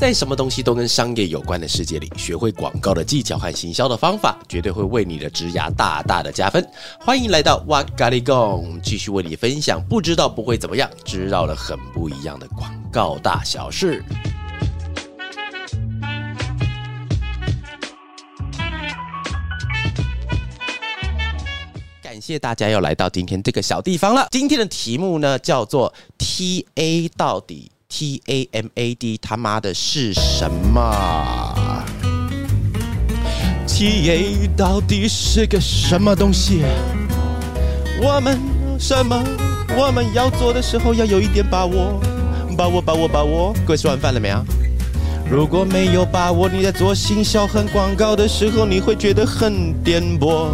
在什么东西都跟商业有关的世界里，学会广告的技巧和行销的方法，绝对会为你的职涯大大的加分。欢迎来到哇咖喱贡，继续为你分享不知道不会怎么样，知道了很不一样的广告大小事。感谢大家又来到今天这个小地方了。今天的题目呢，叫做 T A 到底 T A M A D 他妈的是什么？T A 到底是个什么东西？我们什么？我们要做的时候要有一点把握，把握，把握，把握。各位吃完饭了没有？如果没有把握，你在做行销和广告的时候，你会觉得很颠簸。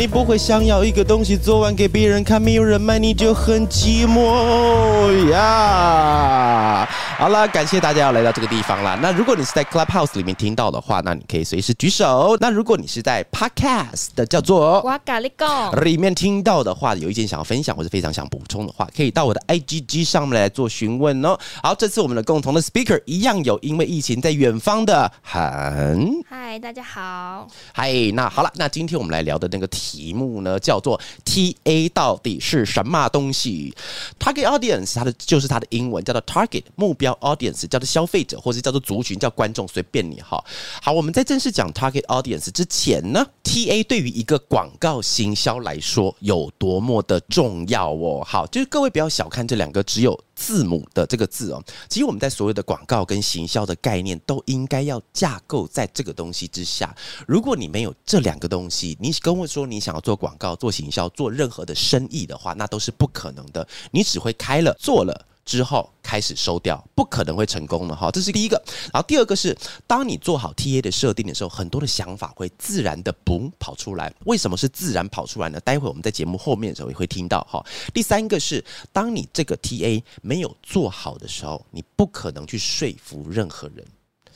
你不会想要一个东西做完给别人看，没有人买你就很寂寞呀。好了，感谢大家要来到这个地方啦。那如果你是在 Clubhouse 里面听到的话，那你可以随时举手。那如果你是在 Podcast 的叫做哇咖喱贡，里面听到的话，有一件想要分享或者非常想补充的话，可以到我的 IGG 上面来做询问哦。好，这次我们的共同的 Speaker 一样有，因为疫情在远方的很。嗨，大家好。嗨，那好了，那今天我们来聊的那个题目呢，叫做 TA 到底是什么东西？Target Audience 它的就是它的英文叫做 Target 目标 Audience，叫做消费者或者叫做族群，叫观众，随便你哈。好，我们在正式讲 Target Audience 之前呢，TA 对于一个广告行销来说有多么的重要哦。好，就是各位不要小看这两个只有字母的这个字哦。其实我们在所有的广告跟行销的概念都应该要架构在这个东西之下。如果你没有这两个东西，你跟我说你想要做广告、做行销、做任何的生意的话，那都是不可能的。你只会开了、做了之后开始收掉，不可能会成功的哈。这是第一个。然后第二个是，当你做好 TA 的设定的时候，很多的想法会自然的嘣跑出来。为什么是自然跑出来呢？待会我们在节目后面的时候也会听到哈。第三个是，当你这个 TA 没有做好的时候，你不可能去说服任何人。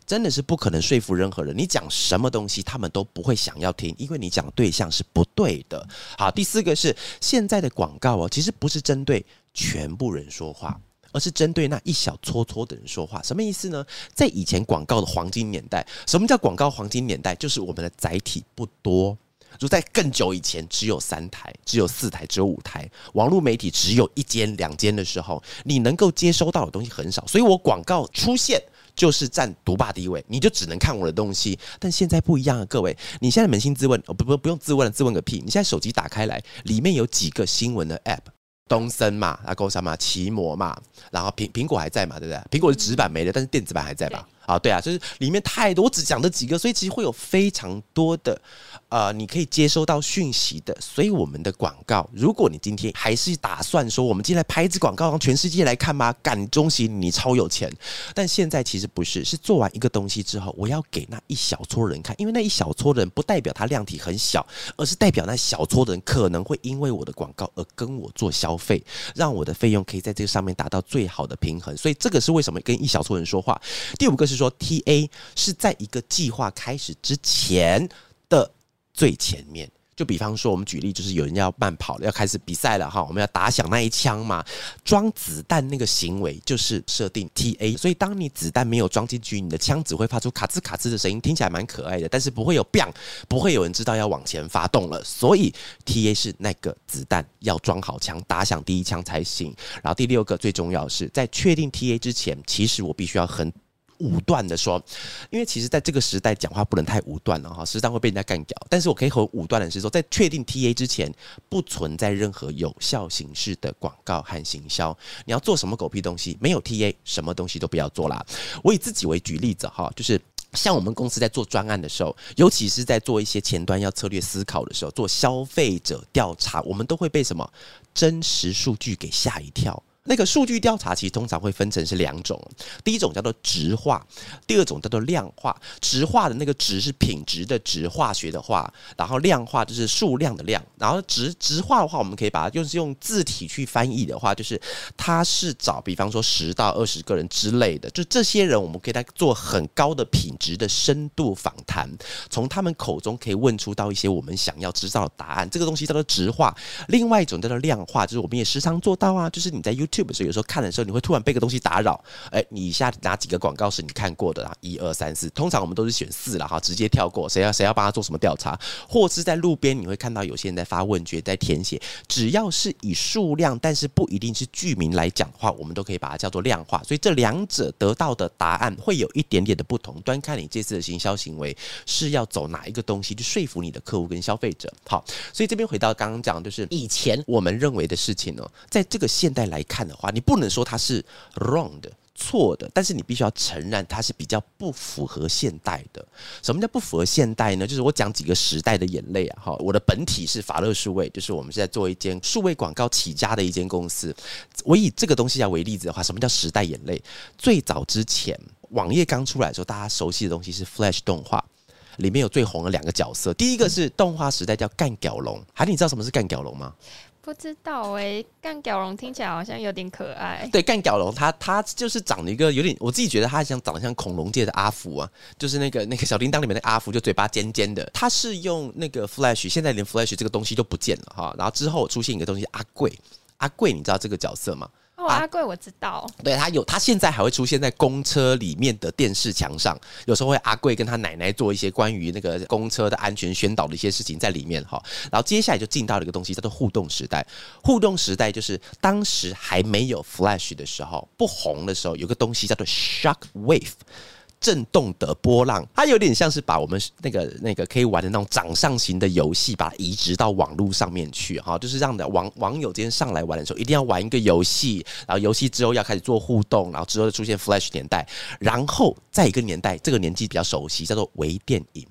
真的是不可能说服任何人，你讲什么东西，他们都不会想要听，因为你讲对象是不对的。好，第四个是现在的广告哦，其实不是针对全部人说话，而是针对那一小撮撮的人说话。什么意思呢？在以前广告的黄金年代，什么叫广告黄金年代？就是我们的载体不多。就在更久以前，只有三台、只有四台、只有五台，网络媒体只有一间、两间的时候，你能够接收到的东西很少，所以我广告出现。就是占独霸地位，你就只能看我的东西。但现在不一样啊，各位，你现在扪心自问，哦不不不用自问了，自问个屁！你现在手机打开来，里面有几个新闻的 App？东森嘛，阿勾山嘛，奇摩嘛，然后苹苹果还在嘛，对不对？苹果是纸版没了，但是电子版还在吧？啊，对啊，就是里面太多，我只讲这几个，所以其实会有非常多的呃，你可以接收到讯息的。所以我们的广告，如果你今天还是打算说，我们今天来拍一支广告，让全世界来看吗？感恭喜你超有钱。但现在其实不是，是做完一个东西之后，我要给那一小撮人看，因为那一小撮人不代表它量体很小，而是代表那小撮人可能会因为我的广告而跟我做消费，让我的费用可以在这个上面达到最好的平衡。所以这个是为什么跟一小撮人说话。第五个是说，TA 是在一个计划开始之前的最前面。就比方说，我们举例，就是有人要慢跑了，要开始比赛了哈，我们要打响那一枪嘛，装子弹那个行为就是设定 TA。所以，当你子弹没有装进去，你的枪只会发出卡兹卡兹的声音，听起来蛮可爱的，但是不会有 bang，不会有人知道要往前发动了。所以，TA 是那个子弹要装好枪，打响第一枪才行。然后第六个最重要的是，在确定 TA 之前，其实我必须要很。武断的说，因为其实在这个时代讲话不能太武断了哈，时常会被人家干掉。但是我可以很武断的是说，在确定 TA 之前，不存在任何有效形式的广告和行销。你要做什么狗屁东西，没有 TA，什么东西都不要做啦。我以自己为举例子哈，就是像我们公司在做专案的时候，尤其是在做一些前端要策略思考的时候，做消费者调查，我们都会被什么真实数据给吓一跳。那个数据调查其实通常会分成是两种，第一种叫做直化，第二种叫做量化。直化的那个值是品质的值，化学的化，然后量化就是数量的量。然后直直化的话，我们可以把它就是用字体去翻译的话，就是它是找比方说十到二十个人之类的，就这些人我们可以来做很高的品质的深度访谈，从他们口中可以问出到一些我们想要知道的答案。这个东西叫做直化。另外一种叫做量化，就是我们也时常做到啊，就是你在 you YouTube 的时候，有时候看的时候，你会突然被个东西打扰。哎，你以下哪几个广告是你看过的啊？一二三四，通常我们都是选四了哈，直接跳过。谁要谁要帮他做什么调查，或是在路边你会看到有些人在发问卷，在填写。只要是以数量，但是不一定是剧名来讲的话，我们都可以把它叫做量化。所以这两者得到的答案会有一点点的不同，端看你这次的行销行为是要走哪一个东西去说服你的客户跟消费者。好，所以这边回到刚刚讲，就是以前我们认为的事情呢，在这个现代来看的话，你不能说它是 wrong 的。错的，但是你必须要承认它是比较不符合现代的。什么叫不符合现代呢？就是我讲几个时代的眼泪啊！哈，我的本体是法乐数位，就是我们是在做一间数位广告起家的一间公司。我以这个东西来为例子的话，什么叫时代眼泪？最早之前网页刚出来的时候，大家熟悉的东西是 Flash 动画，里面有最红的两个角色，第一个是动画时代叫干屌龙，还你知道什么是干屌龙吗？不知道哎，干屌龙听起来好像有点可爱。对，干屌龙，它它就是长了一个有点，我自己觉得它像长得像恐龙界的阿福啊，就是那个那个小叮当里面的阿福，就嘴巴尖尖的。它是用那个 Flash，现在连 Flash 这个东西都不见了哈。然后之后出现一个东西，阿贵，阿贵，你知道这个角色吗？阿贵我知道，对他有，他现在还会出现在公车里面的电视墙上，有时候会阿贵跟他奶奶做一些关于那个公车的安全宣导的一些事情在里面哈。然后接下来就进到了一个东西叫做互动时代，互动时代就是当时还没有 Flash 的时候，不红的时候，有个东西叫做 Shock Wave。震动的波浪，它有点像是把我们那个那个可以玩的那种掌上型的游戏，把它移植到网络上面去，哈，就是让的网网友今天上来玩的时候，一定要玩一个游戏，然后游戏之后要开始做互动，然后之后出现 Flash 年代，然后在一个年代，这个年纪比较熟悉，叫做微电影。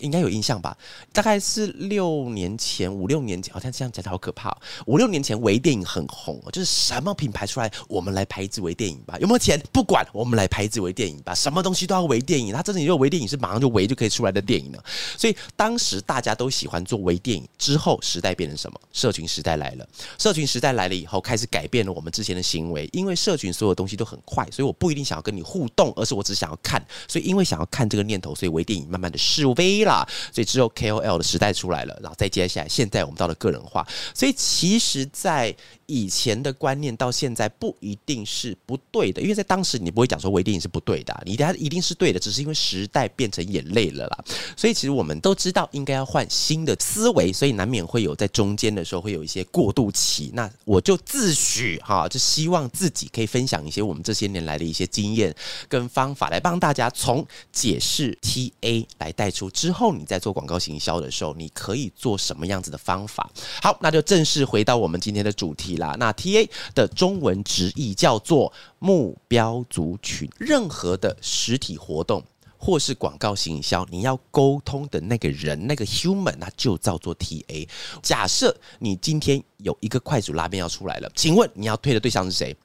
应该有印象吧？大概是六年前、五六年前，好像这样讲的好可怕。五六年前，微电影很红，就是什么品牌出来，我们来拍一支微电影吧。有没有钱？不管，我们来拍一支微电影吧。什么东西都要微电影，它真的有微电影是马上就微就可以出来的电影呢？所以当时大家都喜欢做微电影。之后时代变成什么？社群时代来了。社群时代来了以后，开始改变了我们之前的行为。因为社群所有东西都很快，所以我不一定想要跟你互动，而是我只想要看。所以因为想要看这个念头，所以微电影慢慢的示威了。所以之后 KOL 的时代出来了，然后再接下来，现在我们到了个人化。所以其实，在以前的观念到现在不一定是不对的，因为在当时你不会讲说微电影是不对的，你它一定是对的，只是因为时代变成眼泪了啦。所以其实我们都知道应该要换新的思维，所以难免会有在中间的时候会有一些过渡期。那我就自诩哈，就希望自己可以分享一些我们这些年来的一些经验跟方法，来帮大家从解释 TA 来带出之后，你在做广告行销的时候，你可以做什么样子的方法？好，那就正式回到我们今天的主题。啦，那 T A 的中文直译叫做目标族群。任何的实体活动或是广告行销，你要沟通的那个人，那个 human，那就叫做 T A。假设你今天有一个快煮拉面要出来了，请问你要推的对象是谁？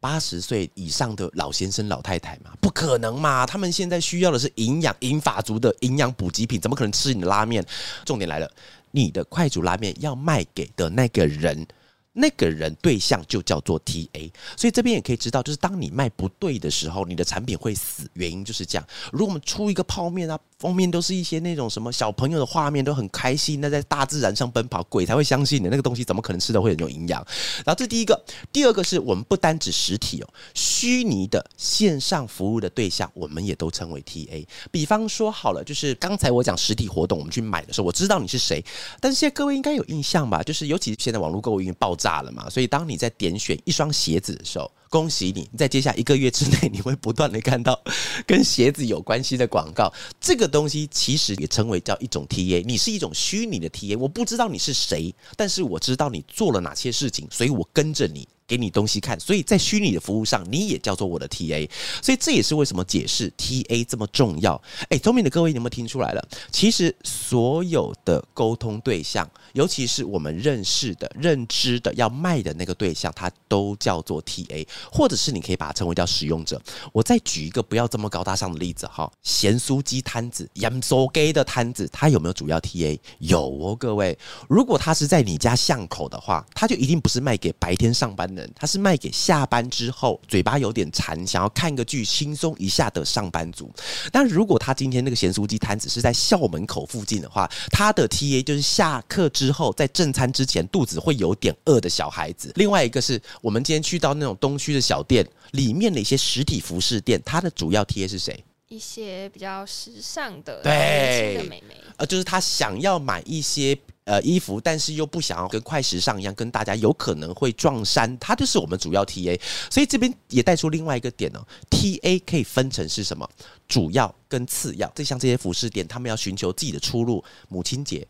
八十岁以上的老先生、老太太吗？不可能嘛！他们现在需要的是营养、银发族的营养补给品，怎么可能吃你的拉面？重点来了，你的快煮拉面要卖给的那个人。那个人对象就叫做 T A，所以这边也可以知道，就是当你卖不对的时候，你的产品会死，原因就是这样。如果我们出一个泡面啊，封面都是一些那种什么小朋友的画面，都很开心，那在大自然上奔跑，鬼才会相信的那个东西，怎么可能吃的会很有营养？然后这第一个，第二个是我们不单指实体哦，虚拟的线上服务的对象，我们也都称为 T A。比方说好了，就是刚才我讲实体活动，我们去买的时候，我知道你是谁，但是现在各位应该有印象吧？就是尤其现在网络购物已经爆。炸了嘛？所以当你在点选一双鞋子的时候，恭喜你，在接下一个月之内，你会不断的看到跟鞋子有关系的广告。这个东西其实也称为叫一种 TA，你是一种虚拟的 TA。我不知道你是谁，但是我知道你做了哪些事情，所以我跟着你。给你东西看，所以在虚拟的服务上，你也叫做我的 TA，所以这也是为什么解释 TA 这么重要。哎，聪明的各位，你有没有听出来了？其实所有的沟通对象，尤其是我们认识的、认知的要卖的那个对象，它都叫做 TA，或者是你可以把它称为叫使用者。我再举一个不要这么高大上的例子哈，咸酥鸡摊子、盐酥鸡的摊子，它有没有主要 TA？有哦，各位，如果它是在你家巷口的话，它就一定不是卖给白天上班。他是卖给下班之后嘴巴有点馋，想要看个剧轻松一下的上班族。但如果他今天那个咸酥鸡摊子是在校门口附近的话，他的 TA 就是下课之后在正餐之前肚子会有点饿的小孩子。另外一个是我们今天去到那种东区的小店里面的一些实体服饰店，它的主要 TA 是谁？一些比较时尚的、对年轻的美眉，呃，就是他想要买一些呃衣服，但是又不想要跟快时尚一样，跟大家有可能会撞衫，他就是我们主要 TA。所以这边也带出另外一个点哦，TA 可以分成是什么？主要跟次要。就像这些服饰店，他们要寻求自己的出路，母亲节。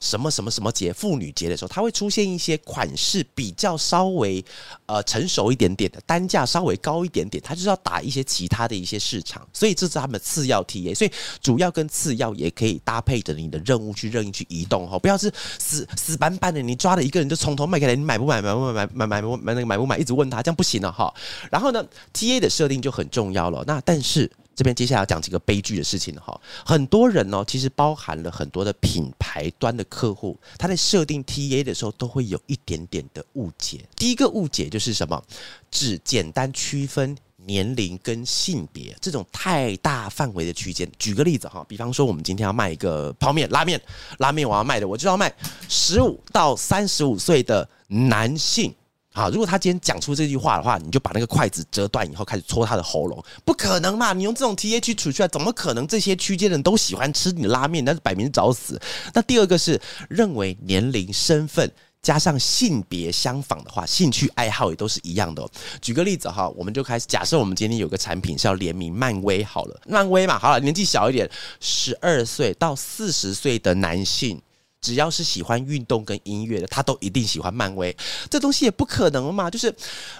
什么什么什么节，妇女节的时候，它会出现一些款式比较稍微呃成熟一点点的，单价稍微高一点点，它就是要打一些其他的一些市场，所以这是他们次要 TA，所以主要跟次要也可以搭配着你的任务去任意去移动哈，不要是死死板板的，你抓了一个人就从头卖开来，你买不买买不买买买买不买那个买不买，一直问他，这样不行了哈。然后呢，TA 的设定就很重要了，那但是。这边接下来要讲几个悲剧的事情哈，很多人呢，其实包含了很多的品牌端的客户，他在设定 TA 的时候都会有一点点的误解。第一个误解就是什么？只简单区分年龄跟性别这种太大范围的区间。举个例子哈，比方说我们今天要卖一个泡面拉面，拉面我要卖的，我就要卖十五到三十五岁的男性。好，如果他今天讲出这句话的话，你就把那个筷子折断以后开始戳他的喉咙，不可能嘛？你用这种 T A 区处出来，怎么可能这些区间的人都喜欢吃你的拉面？那是摆明是找死。那第二个是认为年龄、身份加上性别相仿的话，兴趣爱好也都是一样的。举个例子哈，我们就开始假设我们今天有个产品是要联名漫威好了，漫威嘛，好了，年纪小一点，十二岁到四十岁的男性。只要是喜欢运动跟音乐的，他都一定喜欢漫威。这东西也不可能嘛。就是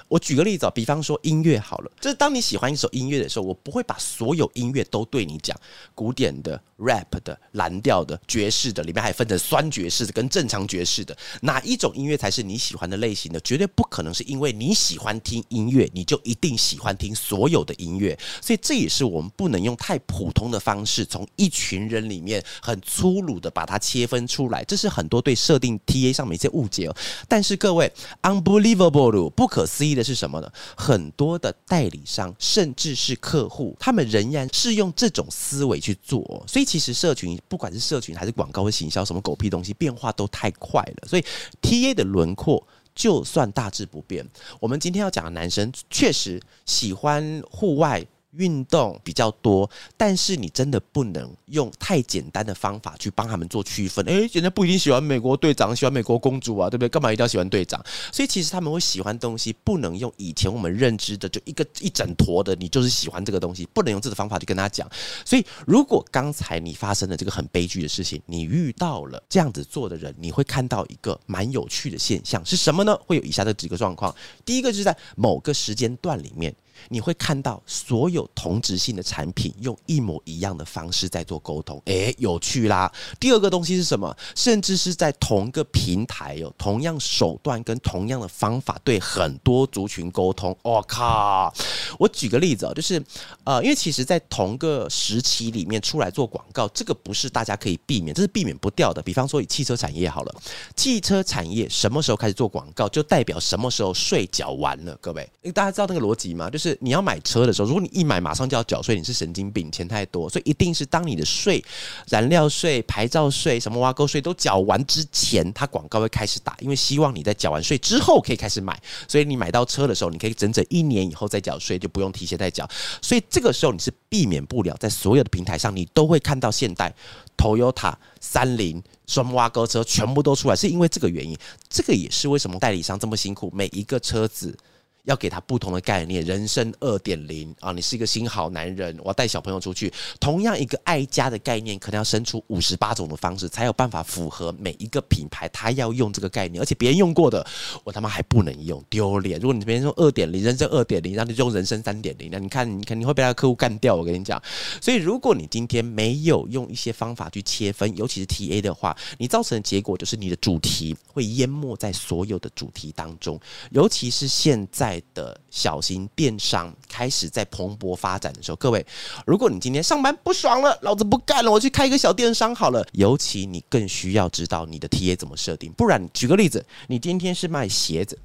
我举个例子，比方说音乐好了，就是当你喜欢一首音乐的时候，我不会把所有音乐都对你讲，古典的、rap 的、蓝调的、爵士的，里面还分成酸爵士的跟正常爵士的，哪一种音乐才是你喜欢的类型的？绝对不可能是因为你喜欢听音乐，你就一定喜欢听所有的音乐。所以这也是我们不能用太普通的方式，从一群人里面很粗鲁的把它切分出。来，这是很多对设定 TA 上面一些误解哦。但是各位，unbelievable 不可思议的是什么呢？很多的代理商甚至是客户，他们仍然是用这种思维去做。所以其实社群，不管是社群还是广告或行销，什么狗屁东西，变化都太快了。所以 TA 的轮廓就算大致不变，我们今天要讲的男生确实喜欢户外。运动比较多，但是你真的不能用太简单的方法去帮他们做区分。诶，人家不一定喜欢美国队长，喜欢美国公主啊，对不对？干嘛一定要喜欢队长？所以其实他们会喜欢东西，不能用以前我们认知的就一个一整坨的，你就是喜欢这个东西，不能用这个方法去跟他讲。所以如果刚才你发生了这个很悲剧的事情，你遇到了这样子做的人，你会看到一个蛮有趣的现象是什么呢？会有以下的几个状况。第一个就是在某个时间段里面。你会看到所有同质性的产品用一模一样的方式在做沟通，诶，有趣啦。第二个东西是什么？甚至是在同一个平台有同样手段跟同样的方法对很多族群沟通。我靠！我举个例子啊，就是呃，因为其实在同个时期里面出来做广告，这个不是大家可以避免，这是避免不掉的。比方说以汽车产业好了，汽车产业什么时候开始做广告，就代表什么时候税缴完了。各位，因为大家知道那个逻辑吗？就是。你要买车的时候，如果你一买马上就要缴税，你是神经病，钱太多，所以一定是当你的税、燃料税、牌照税、什么挖沟税都缴完之前，他广告会开始打，因为希望你在缴完税之后可以开始买，所以你买到车的时候，你可以整整一年以后再缴税，就不用提前再缴，所以这个时候你是避免不了，在所有的平台上，你都会看到现代、Toyota、三菱、双挖沟车全部都出来，是因为这个原因，这个也是为什么代理商这么辛苦，每一个车子。要给他不同的概念，人生二点零啊！你是一个新好男人，我要带小朋友出去。同样一个爱家的概念，可能要生出五十八种的方式，才有办法符合每一个品牌，他要用这个概念。而且别人用过的，我他妈还不能用，丢脸！如果你别人用二点零，人生二点零，那你就用人生三点零。那你看，你肯定会被他的客户干掉。我跟你讲，所以如果你今天没有用一些方法去切分，尤其是 TA 的话，你造成的结果就是你的主题会淹没在所有的主题当中，尤其是现在。的小型电商开始在蓬勃发展的时候，各位，如果你今天上班不爽了，老子不干了，我去开一个小电商好了。尤其你更需要知道你的 TA 怎么设定，不然，举个例子，你今天是卖鞋子。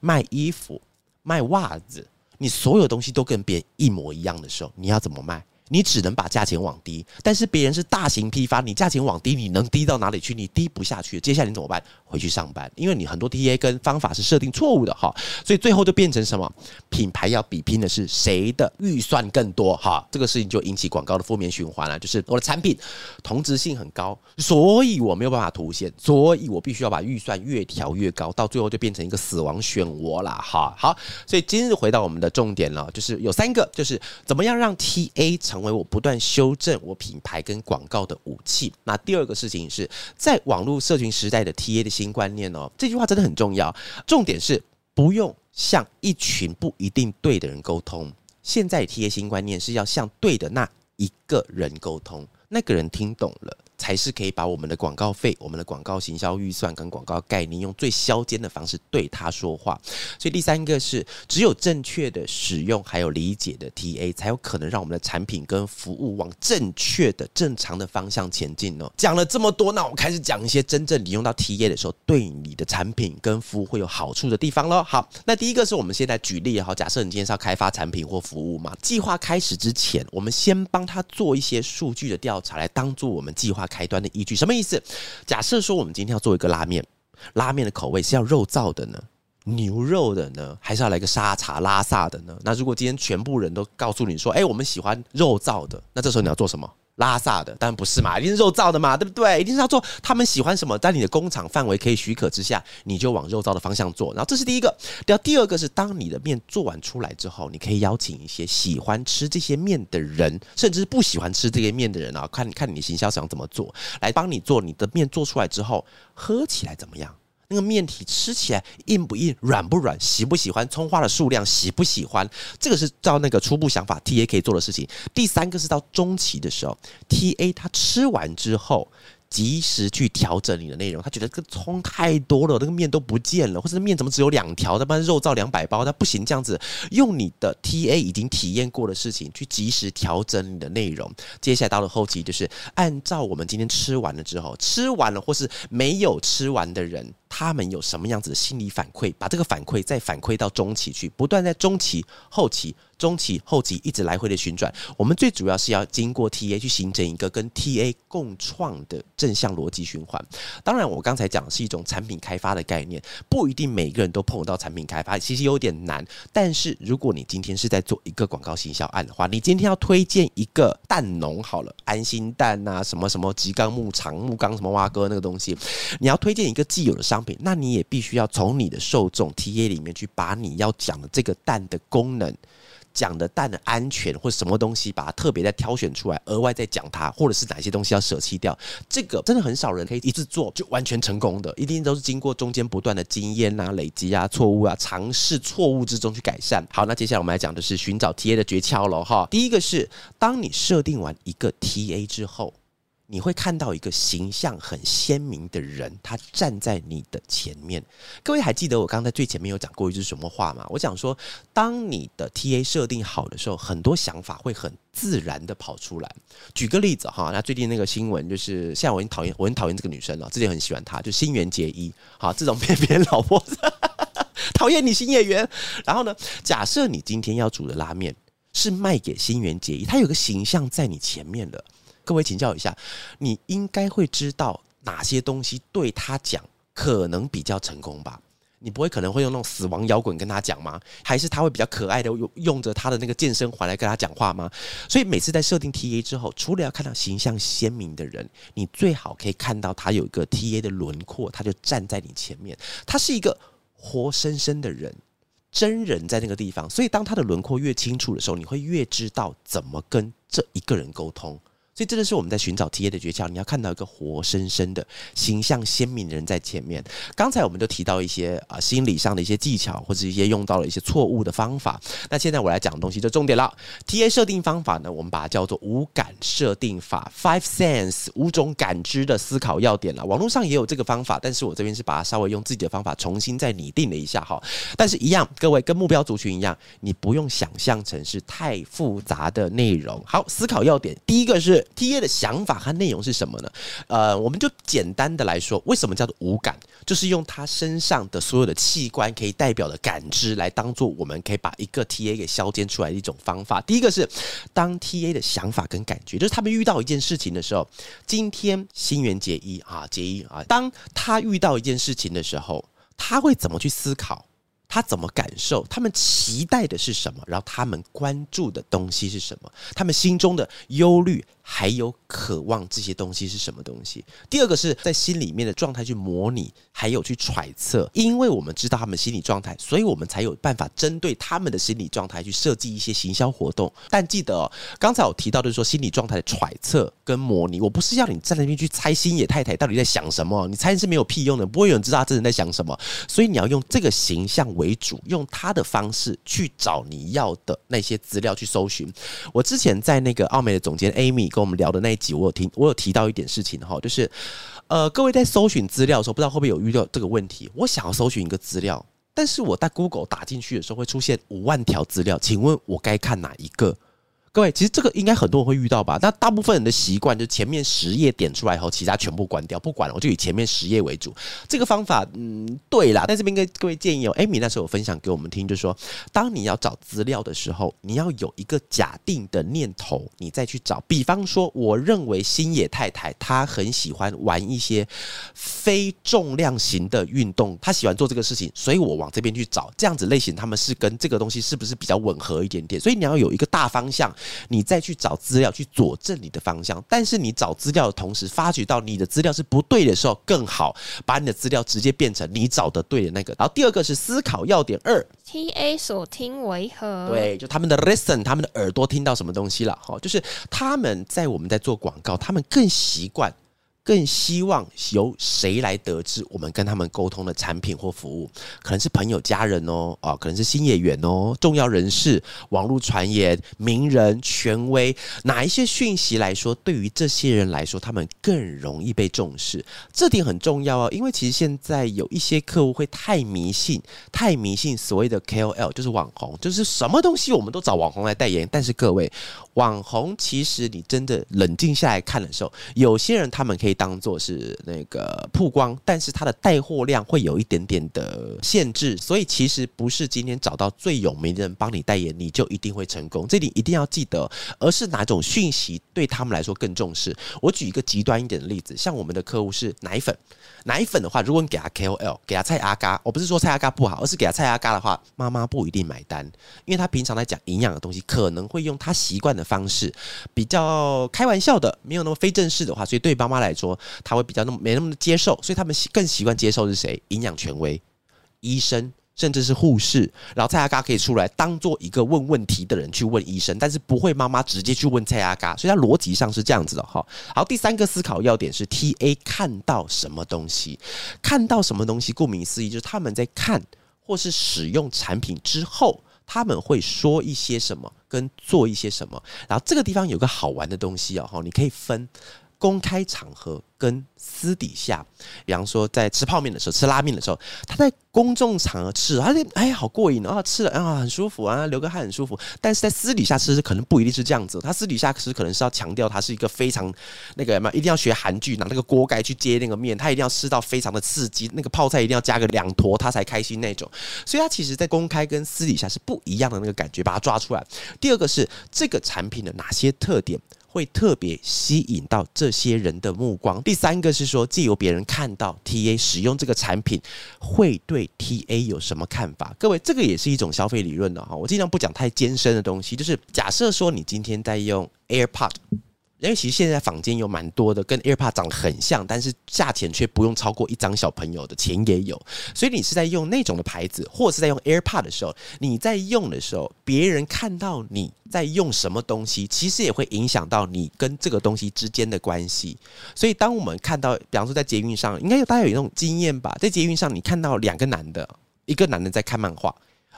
卖衣服、卖袜子，你所有东西都跟别人一模一样的时候，你要怎么卖？你只能把价钱往低，但是别人是大型批发，你价钱往低，你能低到哪里去？你低不下去。接下来你怎么办？回去上班，因为你很多 TA 跟方法是设定错误的哈，所以最后就变成什么？品牌要比拼的是谁的预算更多哈，这个事情就引起广告的负面循环了。就是我的产品同质性很高，所以我没有办法凸显，所以我必须要把预算越调越高，到最后就变成一个死亡漩涡啦哈。好，所以今日回到我们的重点了，就是有三个，就是怎么样让 TA 成。成为我不断修正我品牌跟广告的武器。那第二个事情是在网络社群时代的 TA 的新观念哦，这句话真的很重要。重点是不用向一群不一定对的人沟通。现在 TA 新观念是要向对的那一个人沟通，那个人听懂了。才是可以把我们的广告费、我们的广告行销预算跟广告概念，用最削尖的方式对他说话。所以第三个是，只有正确的使用还有理解的 TA，才有可能让我们的产品跟服务往正确的、正常的方向前进哦。讲了这么多，那我开始讲一些真正你用到 TA 的时候，对你的产品跟服务会有好处的地方喽。好，那第一个是我们现在举例哈，假设你今天是要开发产品或服务嘛，计划开始之前，我们先帮他做一些数据的调查，来当做我们计划。开端的依据什么意思？假设说我们今天要做一个拉面，拉面的口味是要肉燥的呢，牛肉的呢，还是要来个沙茶拉萨的呢？那如果今天全部人都告诉你说，哎，我们喜欢肉燥的，那这时候你要做什么？拉萨的当然不是嘛，一定是肉燥的嘛，对不对？一定是要做他们喜欢什么，在你的工厂范围可以许可之下，你就往肉燥的方向做。然后这是第一个，然后第二个是，当你的面做完出来之后，你可以邀请一些喜欢吃这些面的人，甚至是不喜欢吃这些面的人啊，看看你行销想怎么做，来帮你做你的面做出来之后，喝起来怎么样？那个面体吃起来硬不硬、软不软、喜不喜欢葱花的数量、喜不喜欢，这个是照那个初步想法 T A 可以做的事情。第三个是到中期的时候，T A 他吃完之后。及时去调整你的内容，他觉得这个葱太多了，那个面都不见了，或者面怎么只有两条？他不然肉造两百包，他不行这样子。用你的 TA 已经体验过的事情去及时调整你的内容。接下来到了后期，就是按照我们今天吃完了之后，吃完了或是没有吃完的人，他们有什么样子的心理反馈？把这个反馈再反馈到中期去，不断在中期、后期。中期、后期一直来回的旋转，我们最主要是要经过 TA 去形成一个跟 TA 共创的正向逻辑循环。当然，我刚才讲的是一种产品开发的概念，不一定每个人都碰到产品开发，其实有点难。但是，如果你今天是在做一个广告行销案的话，你今天要推荐一个蛋农好了，安心蛋啊，什么什么吉冈牧场、木冈什么蛙哥那个东西，你要推荐一个既有的商品，那你也必须要从你的受众 TA 里面去把你要讲的这个蛋的功能。讲的蛋的安全或什么东西，把它特别再挑选出来，额外再讲它，或者是哪些东西要舍弃掉，这个真的很少人可以一次做就完全成功的，一定都是经过中间不断的经验啊、累积啊、错误啊、尝试错误之中去改善。好，那接下来我们来讲的是寻找 TA 的诀窍了哈。第一个是，当你设定完一个 TA 之后。你会看到一个形象很鲜明的人，他站在你的前面。各位还记得我刚才最前面有讲过一句什么话吗？我讲说，当你的 TA 设定好的时候，很多想法会很自然的跑出来。举个例子哈，那最近那个新闻就是，现在我很讨厌，我很讨厌这个女生了，之前很喜欢她，就新垣结衣。好，这种被别人老婆 讨厌你新演员。然后呢，假设你今天要煮的拉面是卖给新垣结衣，他有个形象在你前面的。各位请教一下，你应该会知道哪些东西对他讲可能比较成功吧？你不会可能会用那种死亡摇滚跟他讲吗？还是他会比较可爱的用用着他的那个健身环来跟他讲话吗？所以每次在设定 TA 之后，除了要看到形象鲜明的人，你最好可以看到他有一个 TA 的轮廓，他就站在你前面，他是一个活生生的人，真人在那个地方。所以当他的轮廓越清楚的时候，你会越知道怎么跟这一个人沟通。所以真的是我们在寻找 TA 的诀窍。你要看到一个活生生的形象鲜明的人在前面。刚才我们就提到一些啊心理上的一些技巧，或者一些用到了一些错误的方法。那现在我来讲东西就重点了。TA 设定方法呢，我们把它叫做五感设定法 （Five Sense），五种感知的思考要点了。网络上也有这个方法，但是我这边是把它稍微用自己的方法重新再拟定了一下哈。但是一样，各位跟目标族群一样，你不用想象成是太复杂的内容。好，思考要点，第一个是。T A 的想法和内容是什么呢？呃，我们就简单的来说，为什么叫做五感？就是用他身上的所有的器官可以代表的感知，来当做我们可以把一个 T A 给消减出来的一种方法。第一个是当 T A 的想法跟感觉，就是他们遇到一件事情的时候，今天新垣结衣啊，结衣啊，当他遇到一件事情的时候，他会怎么去思考？他怎么感受？他们期待的是什么？然后他们关注的东西是什么？他们心中的忧虑还有渴望这些东西是什么东西？第二个是在心里面的状态去模拟，还有去揣测。因为我们知道他们心理状态，所以我们才有办法针对他们的心理状态去设计一些行销活动。但记得哦，刚才我提到的是说心理状态的揣测跟模拟，我不是要你站在那边去猜星野太太到底在想什么，你猜是没有屁用的，不会有人知道他真的在想什么。所以你要用这个形象。为主，用他的方式去找你要的那些资料去搜寻。我之前在那个奥美的总监 Amy 跟我们聊的那一集，我有听，我有提到一点事情哈，就是呃，各位在搜寻资料的时候，不知道会不会有遇到这个问题？我想要搜寻一个资料，但是我在 Google 打进去的时候会出现五万条资料，请问我该看哪一个？各位，其实这个应该很多人会遇到吧？那大部分人的习惯就是前面十页点出来以后，其他全部关掉，不管了，我就以前面十页为主。这个方法，嗯，对啦。但这边跟各位建议哦，艾米那时候有分享给我们听，就是说，当你要找资料的时候，你要有一个假定的念头，你再去找。比方说，我认为星野太太她很喜欢玩一些非重量型的运动，她喜欢做这个事情，所以我往这边去找这样子类型，他们是跟这个东西是不是比较吻合一点点？所以你要有一个大方向。你再去找资料去佐证你的方向，但是你找资料的同时，发觉到你的资料是不对的时候，更好把你的资料直接变成你找的对的那个。然后第二个是思考要点二，T A 所听为何？对，就他们的 listen，他们的耳朵听到什么东西了？哈，就是他们在我们在做广告，他们更习惯。更希望由谁来得知我们跟他们沟通的产品或服务？可能是朋友、家人哦，啊，可能是新演员哦，重要人士、网络传言、名人、权威，哪一些讯息来说，对于这些人来说，他们更容易被重视？这点很重要哦，因为其实现在有一些客户会太迷信，太迷信所谓的 KOL，就是网红，就是什么东西我们都找网红来代言。但是各位，网红其实你真的冷静下来看的时候，有些人他们可以。当做是那个曝光，但是他的带货量会有一点点的限制，所以其实不是今天找到最有名的人帮你代言，你就一定会成功。这里一定要记得，而是哪种讯息对他们来说更重视。我举一个极端一点的例子，像我们的客户是奶粉，奶粉的话，如果你给他 KOL，给他蔡阿嘎，我不是说蔡阿嘎不好，而是给他蔡阿嘎的话，妈妈不一定买单，因为他平常在讲营养的东西，可能会用他习惯的方式，比较开玩笑的，没有那么非正式的话，所以对妈妈来说。他会比较那么没那么的接受，所以他们更习惯接受是谁？营养权威、医生，甚至是护士。然后蔡阿嘎可以出来当做一个问问题的人去问医生，但是不会妈妈直接去问蔡阿嘎，所以他逻辑上是这样子的哈。好，第三个思考要点是 T A 看到什么东西？看到什么东西？顾名思义，就是他们在看或是使用产品之后，他们会说一些什么，跟做一些什么。然后这个地方有个好玩的东西哦，你可以分。公开场合跟私底下，比方说在吃泡面的时候、吃拉面的时候，他在公众场合吃，而且哎，好过瘾啊，吃了啊，很舒服啊，流个汗很舒服。但是在私底下吃，可能不一定是这样子。他私底下吃，可能是要强调他是一个非常那个什么，一定要学韩剧，拿那个锅盖去接那个面，他一定要吃到非常的刺激，那个泡菜一定要加个两坨，他才开心那种。所以，他其实在公开跟私底下是不一样的那个感觉，把它抓出来。第二个是这个产品的哪些特点？会特别吸引到这些人的目光。第三个是说，借由别人看到 TA 使用这个产品，会对 TA 有什么看法？各位，这个也是一种消费理论的哈。我尽量不讲太艰深的东西，就是假设说你今天在用 AirPod。因为其实现在坊间有蛮多的跟 AirPod 长得很像，但是价钱却不用超过一张小朋友的钱也有，所以你是在用那种的牌子，或是在用 AirPod 的时候，你在用的时候，别人看到你在用什么东西，其实也会影响到你跟这个东西之间的关系。所以当我们看到，比方说在捷运上，应该有大家有那种经验吧，在捷运上你看到两个男的，一个男的在看漫画。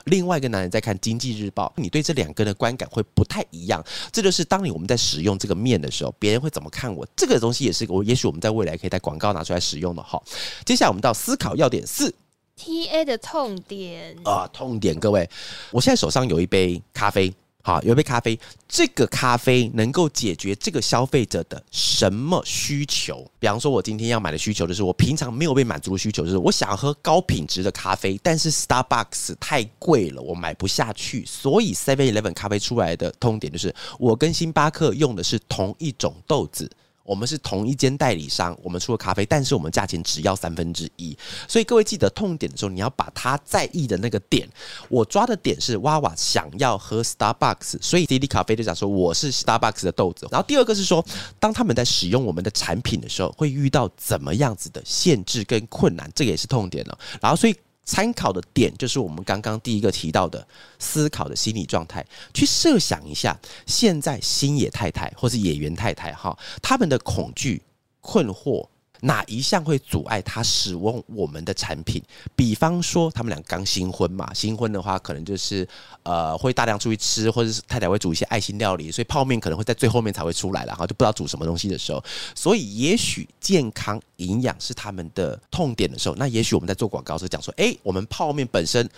另外一个男人在看《经济日报》，你对这两个人的观感会不太一样。这就是当你我们在使用这个面的时候，别人会怎么看我？这个东西也是我，也许我们在未来可以在广告拿出来使用的哈。接下来我们到思考要点四，T A 的痛点啊，痛点。各位，我现在手上有一杯咖啡。好，有一杯咖啡，这个咖啡能够解决这个消费者的什么需求？比方说，我今天要买的需求就是我平常没有被满足的需求，就是我想喝高品质的咖啡，但是 Starbucks 太贵了，我买不下去。所以 Seven Eleven 咖啡出来的痛点就是，我跟星巴克用的是同一种豆子。我们是同一间代理商，我们出了咖啡，但是我们价钱只要三分之一。所以各位记得痛点的时候，你要把他在意的那个点，我抓的点是娃娃想要喝 Starbucks，所以滴滴咖啡就讲说我是 Starbucks 的豆子。然后第二个是说，当他们在使用我们的产品的时候，会遇到怎么样子的限制跟困难，这个也是痛点了。然后所以。参考的点就是我们刚刚第一个提到的思考的心理状态，去设想一下，现在星野太太或是野原太太哈，他们的恐惧、困惑。哪一项会阻碍他使用我们的产品？比方说，他们俩刚新婚嘛，新婚的话，可能就是呃，会大量出去吃，或者是太太会煮一些爱心料理，所以泡面可能会在最后面才会出来了，哈，就不知道煮什么东西的时候，所以也许健康营养是他们的痛点的时候，那也许我们在做广告时讲说，哎，我们泡面本身。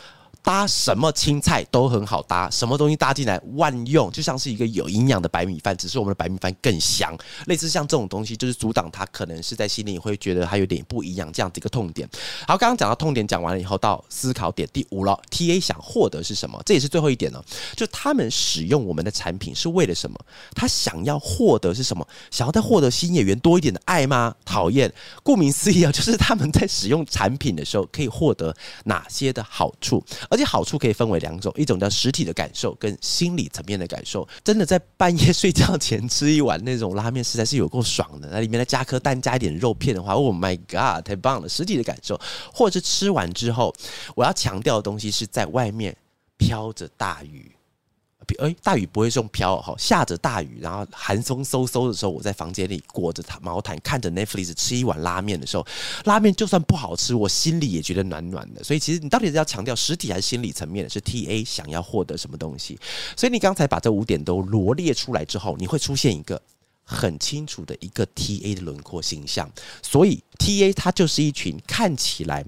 搭什么青菜都很好搭，什么东西搭进来万用，就像是一个有营养的白米饭，只是我们的白米饭更香。类似像这种东西，就是阻挡它可能是在心里会觉得它有点不一样这样的一个痛点。好，刚刚讲到痛点讲完了以后，到思考点第五了，T A 想获得是什么？这也是最后一点呢，就他们使用我们的产品是为了什么？他想要获得是什么？想要再获得新演员多一点的爱吗？讨厌，顾名思义啊，就是他们在使用产品的时候可以获得哪些的好处？而且好处可以分为两种，一种叫实体的感受，跟心理层面的感受。真的在半夜睡觉前吃一碗那种拉面，实在是有够爽的。那里面再加颗蛋，加一点肉片的话，Oh my god，太棒了！实体的感受，或者是吃完之后，我要强调的东西是在外面飘着大雨。哎，大雨不会用飘哈，下着大雨，然后寒风嗖嗖的时候，我在房间里裹着毛毯，看着 Netflix 吃一碗拉面的时候，拉面就算不好吃，我心里也觉得暖暖的。所以其实你到底是要强调实体还是心理层面的？是 T A 想要获得什么东西？所以你刚才把这五点都罗列出来之后，你会出现一个很清楚的一个 T A 的轮廓形象。所以 T A 它就是一群看起来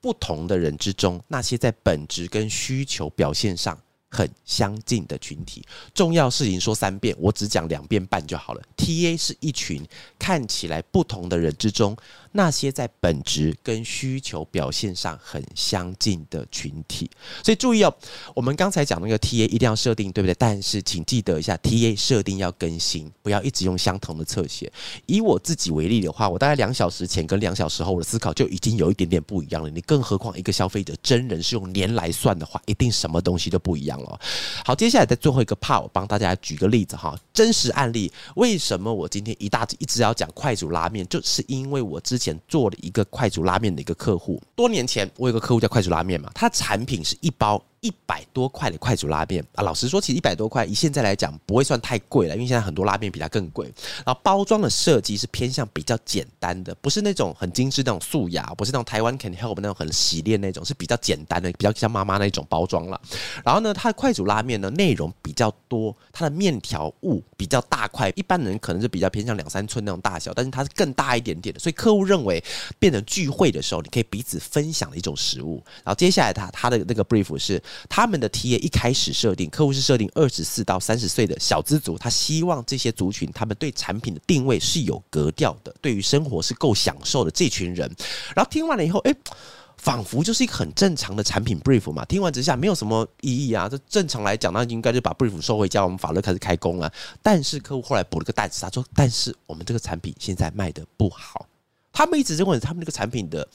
不同的人之中，那些在本质跟需求表现上。很相近的群体，重要事情说三遍，我只讲两遍半就好了。T A 是一群看起来不同的人之中。那些在本质跟需求表现上很相近的群体，所以注意哦，我们刚才讲那个 TA 一定要设定，对不对？但是请记得一下，TA 设定要更新，不要一直用相同的侧写。以我自己为例的话，我大概两小时前跟两小时后，我的思考就已经有一点点不一样了。你更何况一个消费者真人是用年来算的话，一定什么东西都不一样了。好，接下来在最后一个 part，我帮大家举个例子哈，真实案例。为什么我今天一大一直要讲快煮拉面，就是因为我之前。做了一个快煮拉面的一个客户，多年前我有个客户叫快煮拉面嘛，他产品是一包。一百多块的快煮拉面啊，老实说，其实一百多块以现在来讲不会算太贵了，因为现在很多拉面比它更贵。然后包装的设计是偏向比较简单的，不是那种很精致那种素雅，不是那种台湾 Can Help 那种很洗练那种，是比较简单的，比较像妈妈那一种包装了。然后呢，它的快煮拉面呢内容比较多，它的面条物比较大块，一般人可能是比较偏向两三寸那种大小，但是它是更大一点点的，所以客户认为变成聚会的时候，你可以彼此分享的一种食物。然后接下来它它的那个 brief 是。他们的 T A 一开始设定客户是设定二十四到三十岁的小资族，他希望这些族群他们对产品的定位是有格调的，对于生活是够享受的这群人。然后听完了以后，哎，仿佛就是一个很正常的产品 brief 嘛。听完之下没有什么意义啊，这正常来讲，那应该就把 brief 收回家，我们法律开始开工了。但是客户后来补了个袋子，他说：“但是我们这个产品现在卖的不好。”他们一直认为他们那个产品的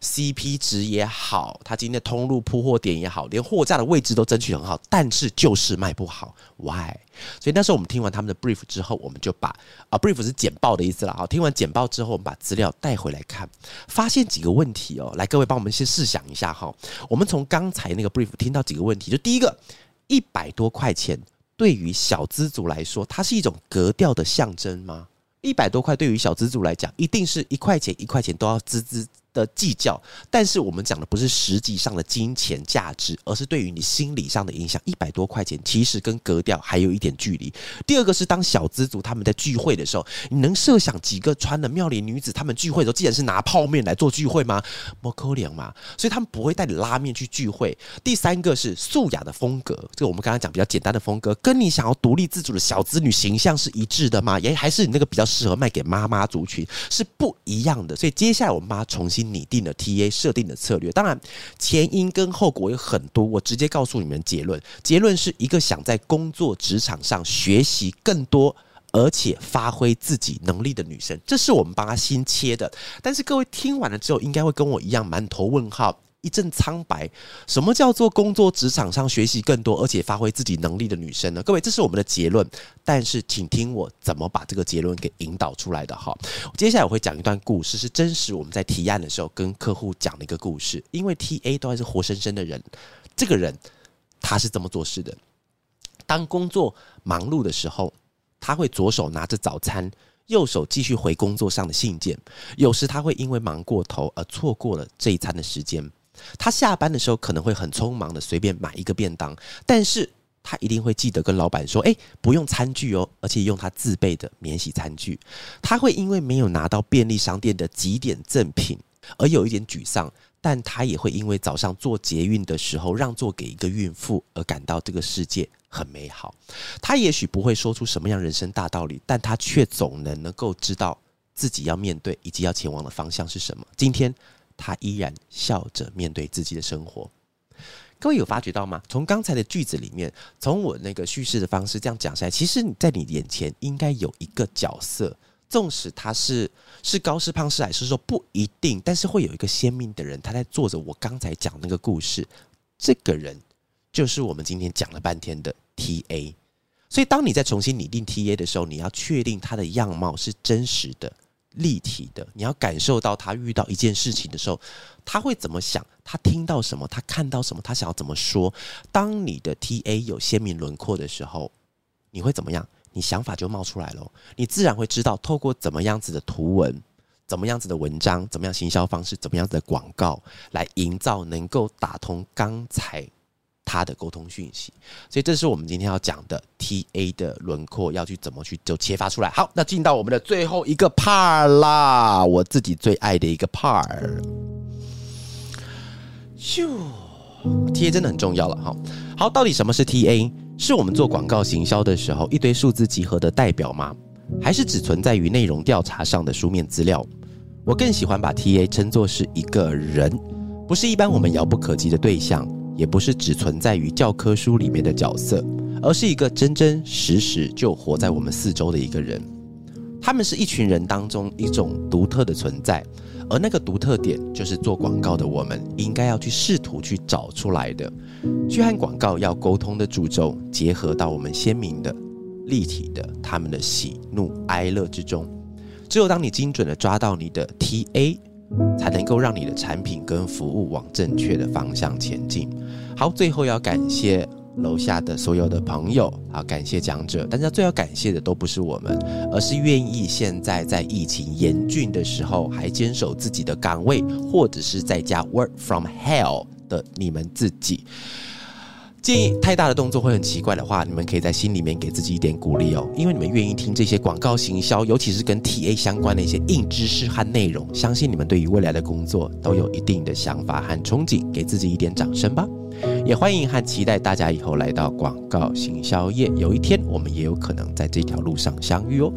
CP 值也好，他今天的通路铺货点也好，连货架的位置都争取很好，但是就是卖不好。Why？所以那时候我们听完他们的 brief 之后，我们就把啊 brief 是简报的意思了啊。听完简报之后，我们把资料带回来看，发现几个问题哦。来，各位帮我们先试想一下哈。我们从刚才那个 brief 听到几个问题，就第一个，一百多块钱对于小资族来说，它是一种格调的象征吗？一百多块对于小资族来讲，一定是一块钱一块钱都要滋滋的计较，但是我们讲的不是实际上的金钱价值，而是对于你心理上的影响。一百多块钱其实跟格调还有一点距离。第二个是当小资族他们在聚会的时候，你能设想几个穿的妙龄女子，他们聚会的时候，既然是拿泡面来做聚会吗？莫可怜嘛，所以他们不会带你拉面去聚会。第三个是素雅的风格，这个我们刚刚讲比较简单的风格，跟你想要独立自主的小资女形象是一致的吗？也还是你那个比较适合卖给妈妈族群是不一样的。所以接下来我们把它重新拟定的 TA 设定的策略。当然前因跟后果有很多，我直接告诉你们结论：结论是一个想在工作职场上学习更多。而且发挥自己能力的女生，这是我们帮她新切的。但是各位听完了之后，应该会跟我一样满头问号，一阵苍白。什么叫做工作职场上学习更多，而且发挥自己能力的女生呢？各位，这是我们的结论。但是，请听我怎么把这个结论给引导出来的哈。接下来我会讲一段故事，是真实我们在提案的时候跟客户讲的一个故事。因为 T A 都还是活生生的人，这个人他是这么做事的。当工作忙碌的时候。他会左手拿着早餐，右手继续回工作上的信件。有时他会因为忙过头而错过了这一餐的时间。他下班的时候可能会很匆忙的随便买一个便当，但是他一定会记得跟老板说：“哎，不用餐具哦，而且用他自备的免洗餐具。”他会因为没有拿到便利商店的几点赠品而有一点沮丧。但他也会因为早上做捷运的时候让座给一个孕妇而感到这个世界很美好。他也许不会说出什么样人生大道理，但他却总能能够知道自己要面对以及要前往的方向是什么。今天他依然笑着面对自己的生活。各位有发觉到吗？从刚才的句子里面，从我那个叙事的方式这样讲下来，其实你在你眼前应该有一个角色。纵使他是是高是胖是矮是瘦不一定，但是会有一个鲜明的人，他在做着我刚才讲那个故事。这个人就是我们今天讲了半天的 T A。所以，当你在重新拟定 T A 的时候，你要确定他的样貌是真实的、立体的。你要感受到他遇到一件事情的时候，他会怎么想？他听到什么？他看到什么？他想要怎么说？当你的 T A 有鲜明轮廓的时候，你会怎么样？你想法就冒出来了，你自然会知道透过怎么样子的图文、怎么样子的文章、怎么样行销方式、怎么样子的广告来营造能够打通刚才他的沟通讯息。所以这是我们今天要讲的 T A 的轮廓要去怎么去就切发出来。好，那进到我们的最后一个 part 啦，我自己最爱的一个 part。咻，T A 真的很重要了哈。好，到底什么是 T A？是我们做广告行销的时候一堆数字集合的代表吗？还是只存在于内容调查上的书面资料？我更喜欢把 TA 称作是一个人，不是一般我们遥不可及的对象，也不是只存在于教科书里面的角色，而是一个真真实实就活在我们四周的一个人。他们是一群人当中一种独特的存在。而那个独特点，就是做广告的我们应该要去试图去找出来的，去和广告要沟通的主轴结合到我们鲜明的、立体的他们的喜怒哀乐之中。只有当你精准的抓到你的 TA，才能够让你的产品跟服务往正确的方向前进。好，最后要感谢。楼下的所有的朋友，啊感谢讲者，但是最要感谢的都不是我们，而是愿意现在在疫情严峻的时候还坚守自己的岗位，或者是在家 work from hell 的你们自己。建议太大的动作会很奇怪的话，你们可以在心里面给自己一点鼓励哦，因为你们愿意听这些广告行销，尤其是跟 TA 相关的一些硬知识和内容，相信你们对于未来的工作都有一定的想法和憧憬，给自己一点掌声吧。也欢迎和期待大家以后来到广告行销业，有一天我们也有可能在这条路上相遇哦。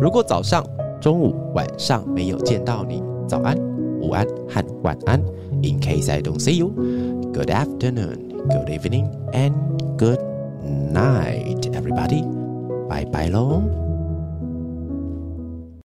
如果早上、中午、晚上没有见到你，早安、午安和晚安。In case I don't see you, good afternoon. Good evening and good night, everybody. Bye bye, long.